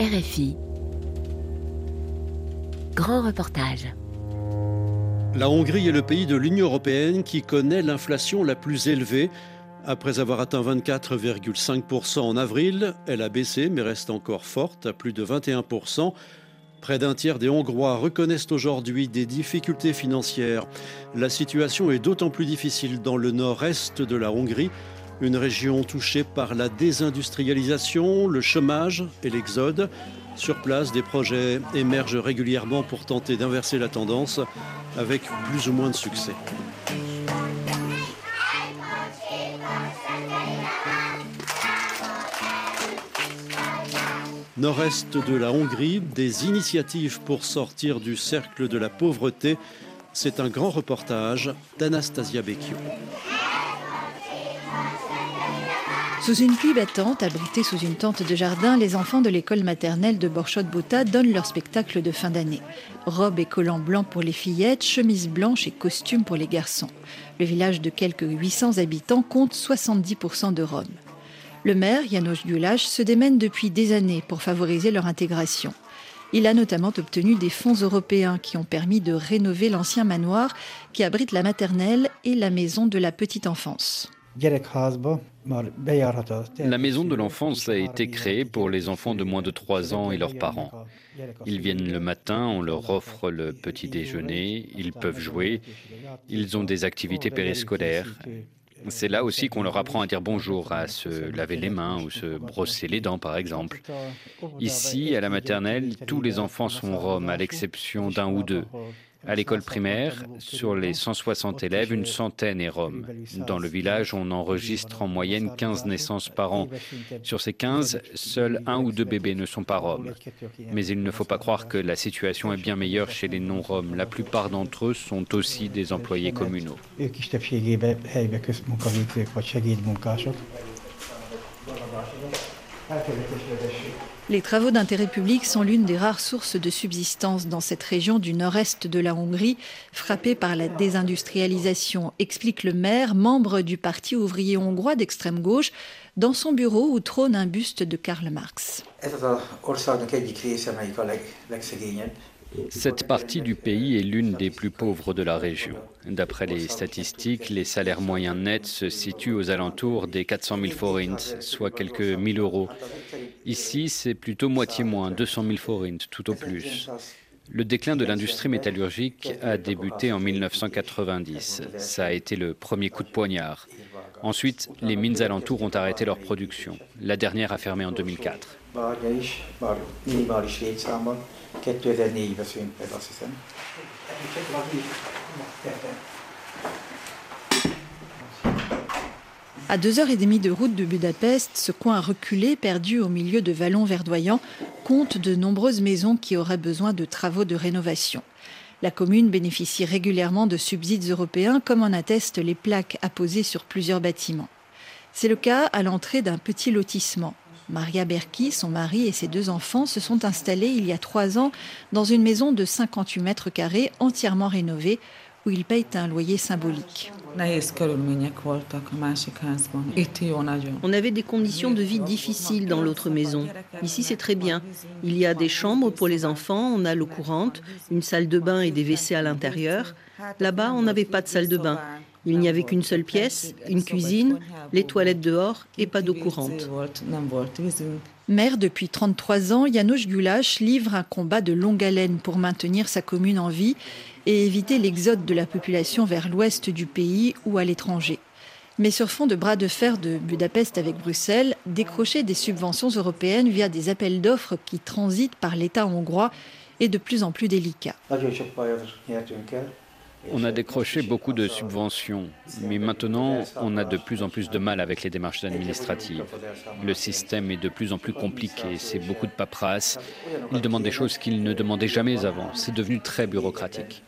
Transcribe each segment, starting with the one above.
RFI. Grand reportage. La Hongrie est le pays de l'Union européenne qui connaît l'inflation la plus élevée. Après avoir atteint 24,5% en avril, elle a baissé mais reste encore forte à plus de 21%. Près d'un tiers des Hongrois reconnaissent aujourd'hui des difficultés financières. La situation est d'autant plus difficile dans le nord-est de la Hongrie, une région touchée par la désindustrialisation, le chômage et l'exode. Sur place, des projets émergent régulièrement pour tenter d'inverser la tendance, avec plus ou moins de succès. Nord-est de la Hongrie, des initiatives pour sortir du cercle de la pauvreté. C'est un grand reportage d'Anastasia Becchio. Sous une pluie battante, abrités sous une tente de jardin, les enfants de l'école maternelle de Borchot-Bota donnent leur spectacle de fin d'année. Robes et collants blancs pour les fillettes, chemises blanches et costumes pour les garçons. Le village de quelques 800 habitants compte 70% de Roms. Le maire, Janos Gulash, se démène depuis des années pour favoriser leur intégration. Il a notamment obtenu des fonds européens qui ont permis de rénover l'ancien manoir qui abrite la maternelle et la maison de la petite enfance. La maison de l'enfance a été créée pour les enfants de moins de 3 ans et leurs parents. Ils viennent le matin, on leur offre le petit déjeuner, ils peuvent jouer, ils ont des activités périscolaires. C'est là aussi qu'on leur apprend à dire bonjour, à se laver les mains ou se brosser les dents, par exemple. Ici, à la maternelle, tous les enfants sont roms, à l'exception d'un ou deux. À l'école primaire, sur les 160 élèves, une centaine est rome. Dans le village, on enregistre en moyenne 15 naissances par an. Sur ces 15, seuls un ou deux bébés ne sont pas roms. Mais il ne faut pas croire que la situation est bien meilleure chez les non-roms. La plupart d'entre eux sont aussi des employés communaux. Les travaux d'intérêt public sont l'une des rares sources de subsistance dans cette région du nord-est de la Hongrie, frappée par la désindustrialisation, explique le maire, membre du Parti ouvrier hongrois d'extrême gauche, dans son bureau où trône un buste de Karl Marx. Cette partie du pays est l'une des plus pauvres de la région. D'après les statistiques, les salaires moyens nets se situent aux alentours des 400 000 forints, soit quelques 1000 euros. Ici, c'est plutôt moitié moins, 200 000 forints, tout au plus. Le déclin de l'industrie métallurgique a débuté en 1990. Ça a été le premier coup de poignard. Ensuite, les mines alentours ont arrêté leur production. La dernière a fermé en 2004. À deux heures et demie de route de Budapest, ce coin reculé, perdu au milieu de vallons verdoyants, compte de nombreuses maisons qui auraient besoin de travaux de rénovation. La commune bénéficie régulièrement de subsides européens, comme en attestent les plaques apposées sur plusieurs bâtiments. C'est le cas à l'entrée d'un petit lotissement. Maria Berki, son mari et ses deux enfants se sont installés il y a trois ans dans une maison de 58 mètres carrés entièrement rénovée où ils payent un loyer symbolique. On avait des conditions de vie difficiles dans l'autre maison. Ici, c'est très bien. Il y a des chambres pour les enfants, on a l'eau courante, une salle de bain et des WC à l'intérieur. Là-bas, on n'avait pas de salle de bain. Il n'y avait qu'une seule pièce, une cuisine, les toilettes dehors et pas d'eau courante. Maire depuis 33 ans, Janusz Gulash livre un combat de longue haleine pour maintenir sa commune en vie et éviter l'exode de la population vers l'ouest du pays ou à l'étranger. Mais sur fond de bras de fer de Budapest avec Bruxelles, décrocher des subventions européennes via des appels d'offres qui transitent par l'État hongrois est de plus en plus délicat. On a décroché beaucoup de subventions, mais maintenant on a de plus en plus de mal avec les démarches administratives. Le système est de plus en plus compliqué, c'est beaucoup de paperasse. Ils demandent des choses qu'ils ne demandaient jamais avant. C'est devenu très bureaucratique.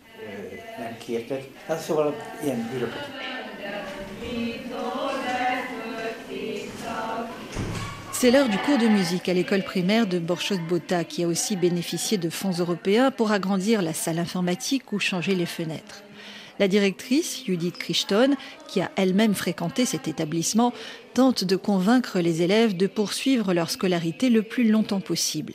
C'est l'heure du cours de musique à l'école primaire de Borchot-Bota qui a aussi bénéficié de fonds européens pour agrandir la salle informatique ou changer les fenêtres. La directrice, Judith Crichton, qui a elle-même fréquenté cet établissement, tente de convaincre les élèves de poursuivre leur scolarité le plus longtemps possible.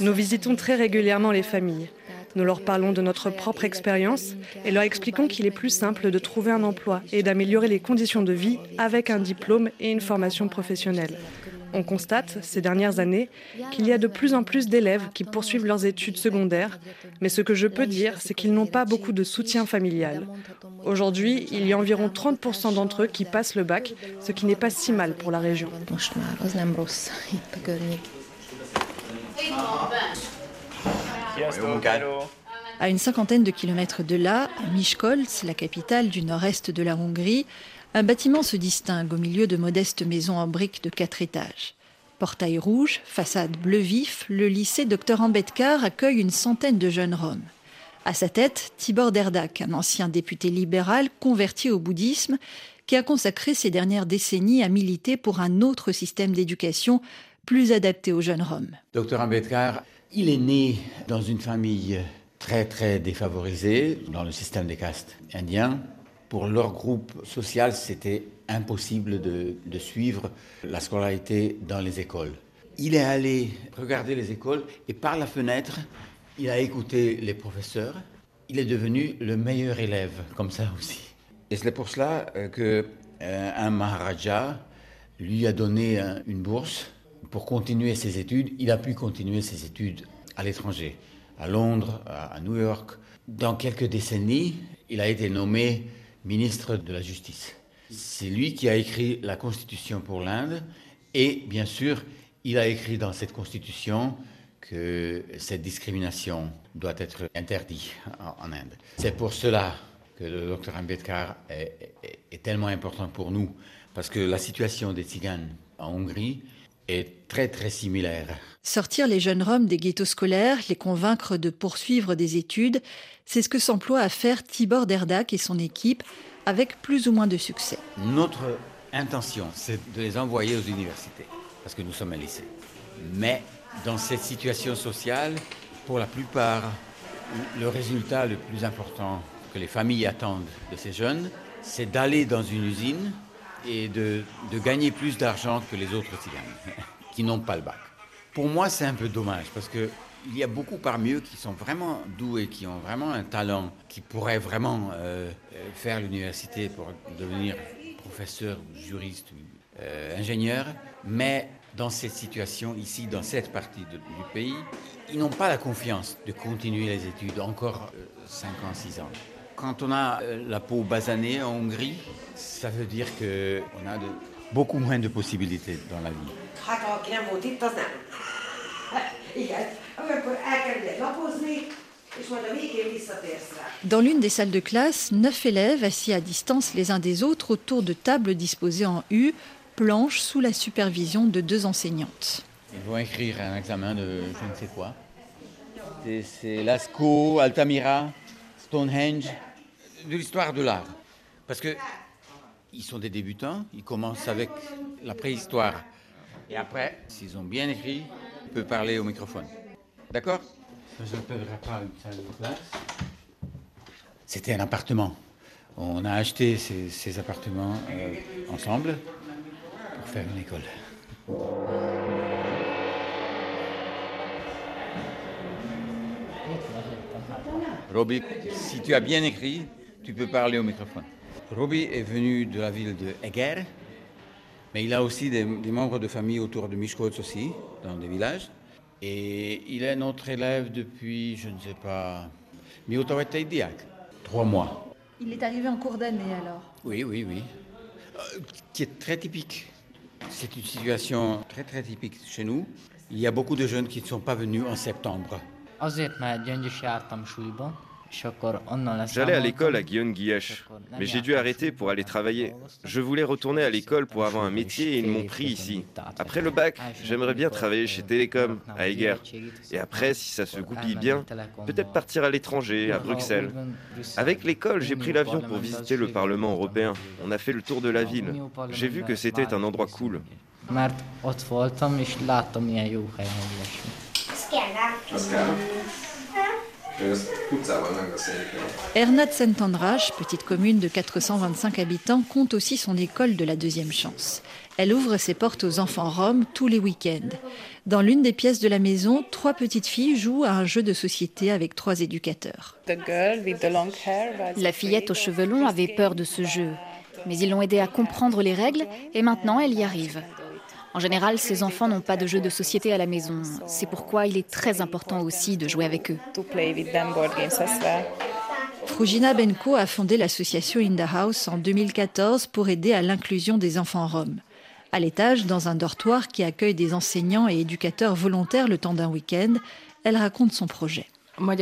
Nous visitons très régulièrement les familles. Nous leur parlons de notre propre expérience et leur expliquons qu'il est plus simple de trouver un emploi et d'améliorer les conditions de vie avec un diplôme et une formation professionnelle. On constate ces dernières années qu'il y a de plus en plus d'élèves qui poursuivent leurs études secondaires, mais ce que je peux dire, c'est qu'ils n'ont pas beaucoup de soutien familial. Aujourd'hui, il y a environ 30% d'entre eux qui passent le bac, ce qui n'est pas si mal pour la région. À une cinquantaine de kilomètres de là, à Miskolc, la capitale du nord-est de la Hongrie, un bâtiment se distingue au milieu de modestes maisons en briques de quatre étages. Portail rouge, façade bleu vif, le lycée Dr Ambedkar accueille une centaine de jeunes Roms. À sa tête, Tibor Derdak, un ancien député libéral converti au bouddhisme, qui a consacré ses dernières décennies à militer pour un autre système d'éducation plus adapté aux jeunes Roms. Dr Ambedkar, il est né dans une famille très très défavorisée dans le système des castes indiens pour leur groupe social, c'était impossible de, suivre la scolarité dans les écoles. Il est allé regarder les écoles et par la fenêtre, il a écouté les professeurs. Il est devenu le meilleur élève, comme ça aussi. Et c'est pour cela euh, qu'un euh, Maharaja lui a donné une bourse pour continuer ses études. Il a pu continuer ses études à l'étranger, à Londres, à New York. Dans quelques décennies, il a été nommé ministre de la Justice. C'est lui qui a écrit la Constitution pour l'Inde et bien sûr, il a écrit dans cette Constitution que cette discrimination doit être interdite en Inde. C'est pour cela que le docteur Ambedkar est, est, tellement important pour nous, parce que la situation des Tziganes en Hongrie est très très similaire. Sortir les jeunes Roms des ghettos scolaires, les convaincre de poursuivre des études, c'est ce que s'emploie à faire Tibor Derdak et son équipe, avec plus ou moins de succès. Notre intention, c'est de les envoyer aux universités, parce que nous sommes un lycée. Mais dans cette situation sociale, pour la plupart, le résultat le plus important que les familles attendent de ces jeunes, c'est d'aller dans une usine et de, gagner plus d'argent que les autres Tziganes qui n'ont pas le bac. Pour moi, c'est un peu dommage parce que il y a beaucoup parmi eux qui sont vraiment doués, qui ont vraiment un talent, qui pourraient vraiment euh, faire l'université pour devenir professeur, juriste, euh, ingénieur, mais dans cette situation ici, dans cette partie du pays, ils n'ont pas la confiance de continuer les études encore 5 euh, ans, 6 ans. Quand on a la peau basanée en Hongrie, ça veut dire qu'on a beaucoup moins de possibilités dans la vie. Dans l'une des salles de classe, neuf élèves assis à distance les uns des autres autour de tables disposées en U, planches sous la supervision de deux enseignantes. Ils vont écrire un examen de je ne sais quoi. C'est Lascaux, Altamira, Stonehenge, de l'histoire de l'art. Parce que ils sont des débutants, ils commencent avec la préhistoire. Et après, s'ils ont bien écrit, ils peuvent parler au microphone. D'accord? Je n'appellerai pas une salle de classe. C'était un appartement. On a acheté ces, appartements euh, ensemble pour faire une école. Robbie, si tu as bien écrit, tu peux parler au microphone. Robbie est venu de la ville de Eger, mais il a aussi des, membres de famille autour de Mishkot aussi, dans des villages. Et il est notre élève depuis, je ne sais pas, trois mois. Il est arrivé en cours d'année alors Oui, oui, oui. Euh, qui est très typique. C'est une situation très très typique chez nous. Il y a beaucoup de jeunes qui ne sont pas venus en septembre. J'allais à l'école à Guillaume Guillesh, mais j'ai dû arrêter pour aller travailler. Je voulais retourner à l'école pour avoir un métier et ils m'ont pris ici. Après le bac, j'aimerais bien travailler chez Télécom, à Eger. Et après, si ça se goupille bien, peut-être partir à l'étranger, à Bruxelles. Avec l'école, j'ai pris l'avion pour visiter le Parlement européen. On a fait le tour de la ville. J'ai vu que c'était un endroit cool. Ernat Szentendrás, petite commune de 425 habitants, compte aussi son école de la deuxième chance. Elle ouvre ses portes aux enfants roms tous les week-ends. Dans l'une des pièces de la maison, trois petites filles jouent à un jeu de société avec trois éducateurs. La fillette aux cheveux longs avait peur de ce jeu, mais ils l'ont aidée à comprendre les règles et maintenant elle y arrive. En général, ces enfants n'ont pas de jeu de société à la maison. C'est pourquoi il est très important aussi de jouer avec eux. Frugina Benko a fondé l'association In the House en 2014 pour aider à l'inclusion des enfants roms. À l'étage, dans un dortoir qui accueille des enseignants et éducateurs volontaires le temps d'un week-end, elle raconte son projet. Nous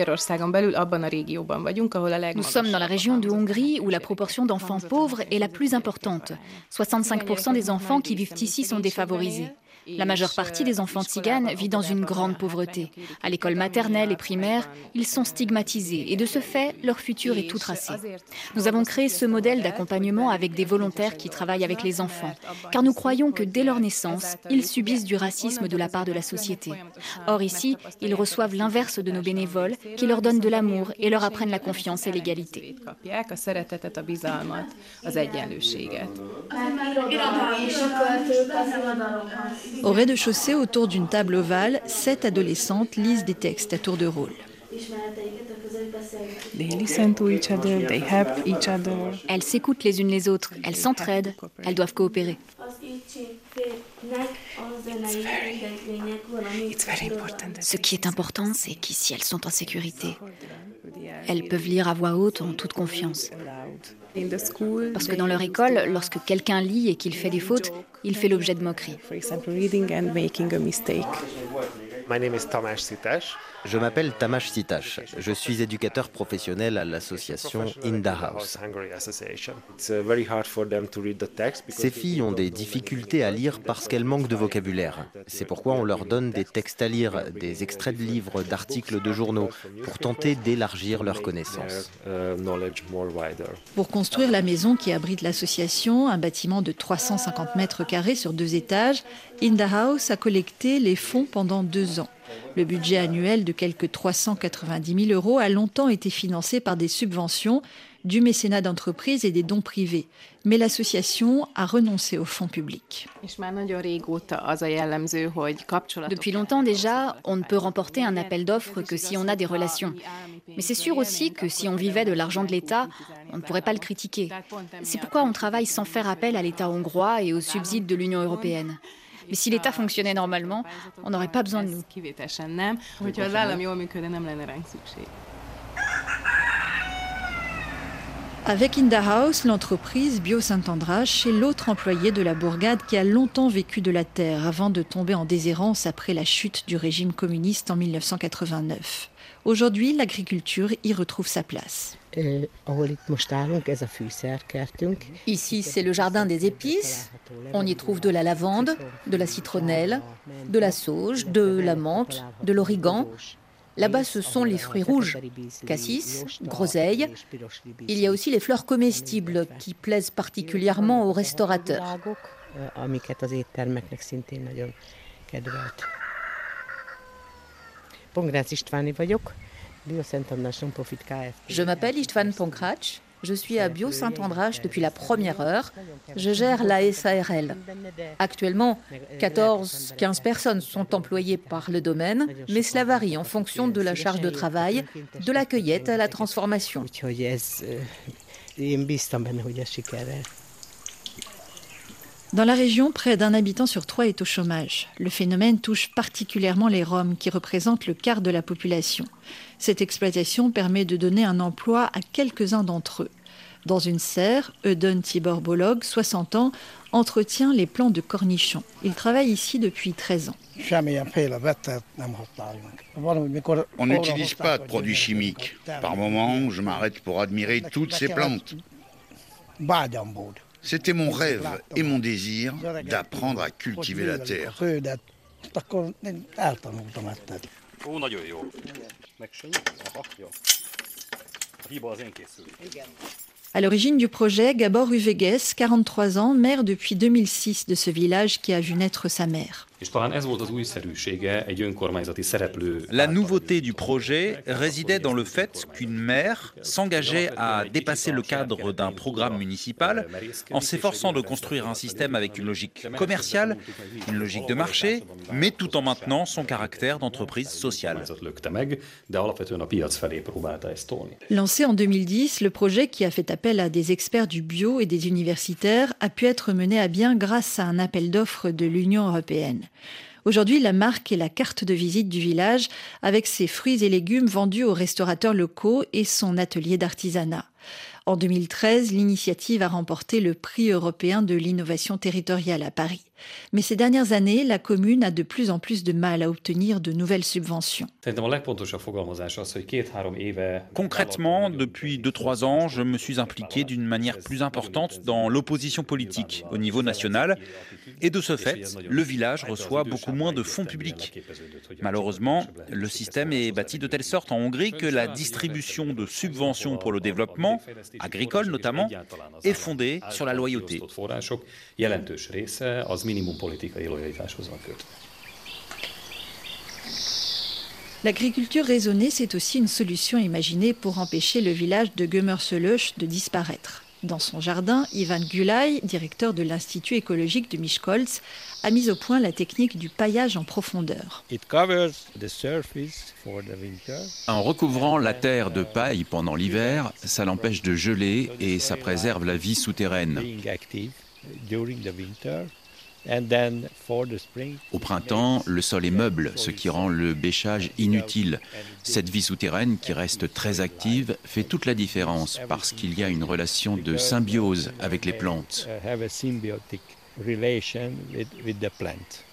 sommes dans la région de Hongrie où la proportion d'enfants pauvres est la plus importante. 65% des enfants qui vivent ici sont défavorisés. La majeure partie des enfants tziganes vit dans une grande pauvreté. À l'école maternelle et primaire, ils sont stigmatisés et de ce fait, leur futur est tout tracé. Nous avons créé ce modèle d'accompagnement avec des volontaires qui travaillent avec les enfants, car nous croyons que dès leur naissance, ils subissent du racisme de la part de la société. Or ici, ils reçoivent l'inverse de nos bénévoles qui leur donnent de l'amour et leur apprennent la confiance et l'égalité. Au rez-de-chaussée, autour d'une table ovale, sept adolescentes lisent des textes à tour de rôle. Elles s'écoutent les unes les autres, elles s'entraident, elles doivent coopérer. Ce qui est important, c'est qu'ici elles sont en sécurité. Elles peuvent lire à voix haute en toute confiance. Parce que dans leur école, lorsque quelqu'un lit et qu'il fait des fautes, il fait l'objet de moqueries. Je m'appelle Tamash Sitash. Je suis éducateur professionnel à l'association Inda House. Ces filles ont des difficultés à lire parce qu'elles manquent de vocabulaire. C'est pourquoi on leur donne des textes à lire, des extraits de livres, d'articles de journaux, pour tenter d'élargir leurs connaissances. Pour construire la maison qui abrite l'association, un bâtiment de 350 mètres carrés sur deux étages, Inda House a collecté les fonds pendant deux ans. Le budget annuel de quelques 390 000 euros a longtemps été financé par des subventions, du mécénat d'entreprise et des dons privés. Mais l'association a renoncé aux fonds publics. Depuis longtemps déjà, on ne peut remporter un appel d'offres que si on a des relations. Mais c'est sûr aussi que si on vivait de l'argent de l'État, on ne pourrait pas le critiquer. C'est pourquoi on travaille sans faire appel à l'État hongrois et aux subsides de l'Union européenne. Mais si l'État fonctionnait normalement, on n'aurait pas besoin de nous. Avec Inda House, l'entreprise Bio Saint-András est l'autre employé de la bourgade qui a longtemps vécu de la terre avant de tomber en déshérence après la chute du régime communiste en 1989. Aujourd'hui, l'agriculture y retrouve sa place. Ici, c'est le jardin des épices. On y trouve de la lavande, de la citronnelle, de la sauge, de la menthe, de l'origan. Là-bas, ce sont les fruits rouges, cassis, groseille. Il y a aussi les fleurs comestibles qui plaisent particulièrement aux restaurateurs. Je m'appelle Istvan Ponkrach. Je suis à Bio Saint-András depuis la première heure. Je gère la SARL. Actuellement, 14-15 personnes sont employées par le domaine, mais cela varie en fonction de la charge de travail, de la cueillette à la transformation. Dans la région, près d'un habitant sur trois est au chômage. Le phénomène touche particulièrement les Roms, qui représentent le quart de la population. Cette exploitation permet de donner un emploi à quelques-uns d'entre eux. Dans une serre, Eudon Tibor Bolog, 60 ans, entretient les plants de cornichons. Il travaille ici depuis 13 ans. On n'utilise pas de produits chimiques. Par moments, je m'arrête pour admirer toutes ces plantes. C'était mon rêve et mon désir d'apprendre à cultiver la terre. À l'origine du projet, Gabor Uveges, 43 ans, maire depuis 2006 de ce village qui a vu naître sa mère. La nouveauté du projet résidait dans le fait qu'une maire s'engageait à dépasser le cadre d'un programme municipal en s'efforçant de construire un système avec une logique commerciale, une logique de marché, mais tout en maintenant son caractère d'entreprise sociale. Lancé en 2010, le projet qui a fait appel à des experts du bio et des universitaires a pu être mené à bien grâce à un appel d'offres de l'Union européenne. Aujourd'hui, la marque est la carte de visite du village avec ses fruits et légumes vendus aux restaurateurs locaux et son atelier d'artisanat. En 2013, l'initiative a remporté le prix européen de l'innovation territoriale à Paris. Mais ces dernières années, la commune a de plus en plus de mal à obtenir de nouvelles subventions. Concrètement, depuis 2-3 ans, je me suis impliqué d'une manière plus importante dans l'opposition politique au niveau national. Et de ce fait, le village reçoit beaucoup moins de fonds publics. Malheureusement, le système est bâti de telle sorte en Hongrie que la distribution de subventions pour le développement, agricole notamment, est fondée sur la loyauté. L'agriculture raisonnée, c'est aussi une solution imaginée pour empêcher le village de Gömmerselöch de disparaître. Dans son jardin, Ivan Gulay, directeur de l'Institut écologique de Miskolc, a mis au point la technique du paillage en profondeur. En recouvrant la terre de paille pendant l'hiver, ça l'empêche de geler et ça préserve la vie souterraine. Au printemps, le sol est meuble, ce qui rend le bêchage inutile. Cette vie souterraine, qui reste très active, fait toute la différence parce qu'il y a une relation de symbiose avec les plantes.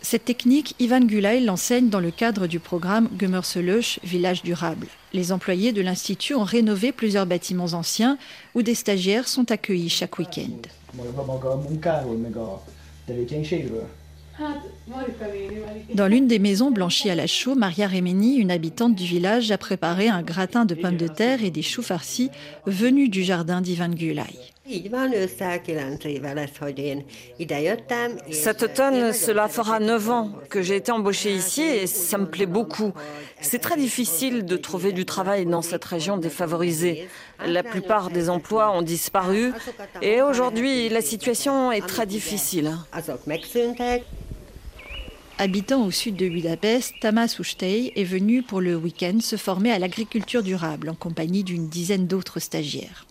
Cette technique, Ivan Gulay l'enseigne dans le cadre du programme Gömmerselöch, village durable. Les employés de l'Institut ont rénové plusieurs bâtiments anciens où des stagiaires sont accueillis chaque week-end. Tabii ki şey gibi. Hát, Dans l'une des maisons blanchies à la chaux, Maria Remeni, une habitante du village, a préparé un gratin de pommes de terre et des choux farcis venus du jardin d'Ivan Gulay. Cet automne, cela fera 9 ans que j'ai été embauchée ici et ça me plaît beaucoup. C'est très difficile de trouver du travail dans cette région défavorisée. La plupart des emplois ont disparu et aujourd'hui, la situation est très difficile. Habitant au sud de Budapest, Tamas Ustei est venu pour le week-end se former à l'agriculture durable en compagnie d'une dizaine d'autres stagiaires.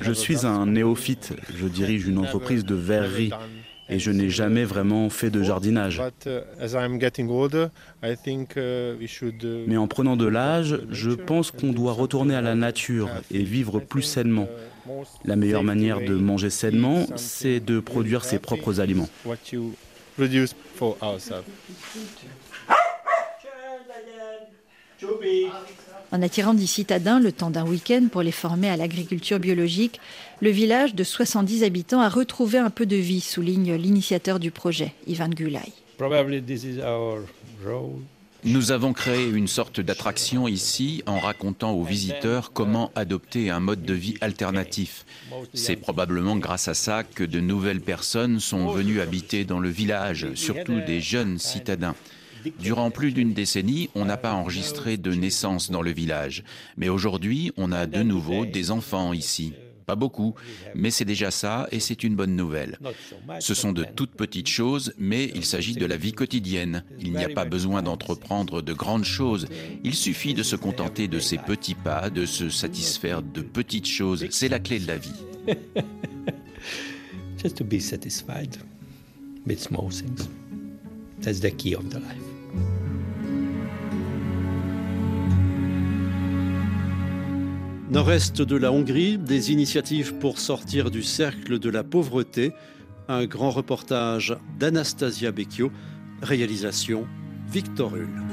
Je suis un néophyte. Je dirige une entreprise de verrerie et je n'ai jamais vraiment fait de jardinage. Mais en prenant de l'âge, je pense qu'on doit retourner à la nature et vivre plus sainement. La meilleure manière de manger sainement, c'est de produire ses propres aliments. En attirant des citadins le temps d'un week-end pour les former à l'agriculture biologique, le village de 70 habitants a retrouvé un peu de vie, souligne l'initiateur du projet, Ivan Gulay. Nous avons créé une sorte d'attraction ici en racontant aux visiteurs comment adopter un mode de vie alternatif. C'est probablement grâce à ça que de nouvelles personnes sont venues habiter dans le village, surtout des jeunes citadins. Durant plus d'une décennie, on n'a pas enregistré de naissance dans le village, mais aujourd'hui, on a de nouveau des enfants ici. Pas beaucoup, mais c'est déjà ça et c'est une bonne nouvelle. Ce sont de toutes petites choses, mais il s'agit de la vie quotidienne. Il n'y a pas besoin d'entreprendre de grandes choses. Il suffit de se contenter de ces petits pas, de se satisfaire de petites choses. C'est la clé de la vie. Just to be satisfied with small things. That's the key of the life. Nord-est de la Hongrie, des initiatives pour sortir du cercle de la pauvreté. Un grand reportage d'Anastasia Becchio, réalisation Victor Hull.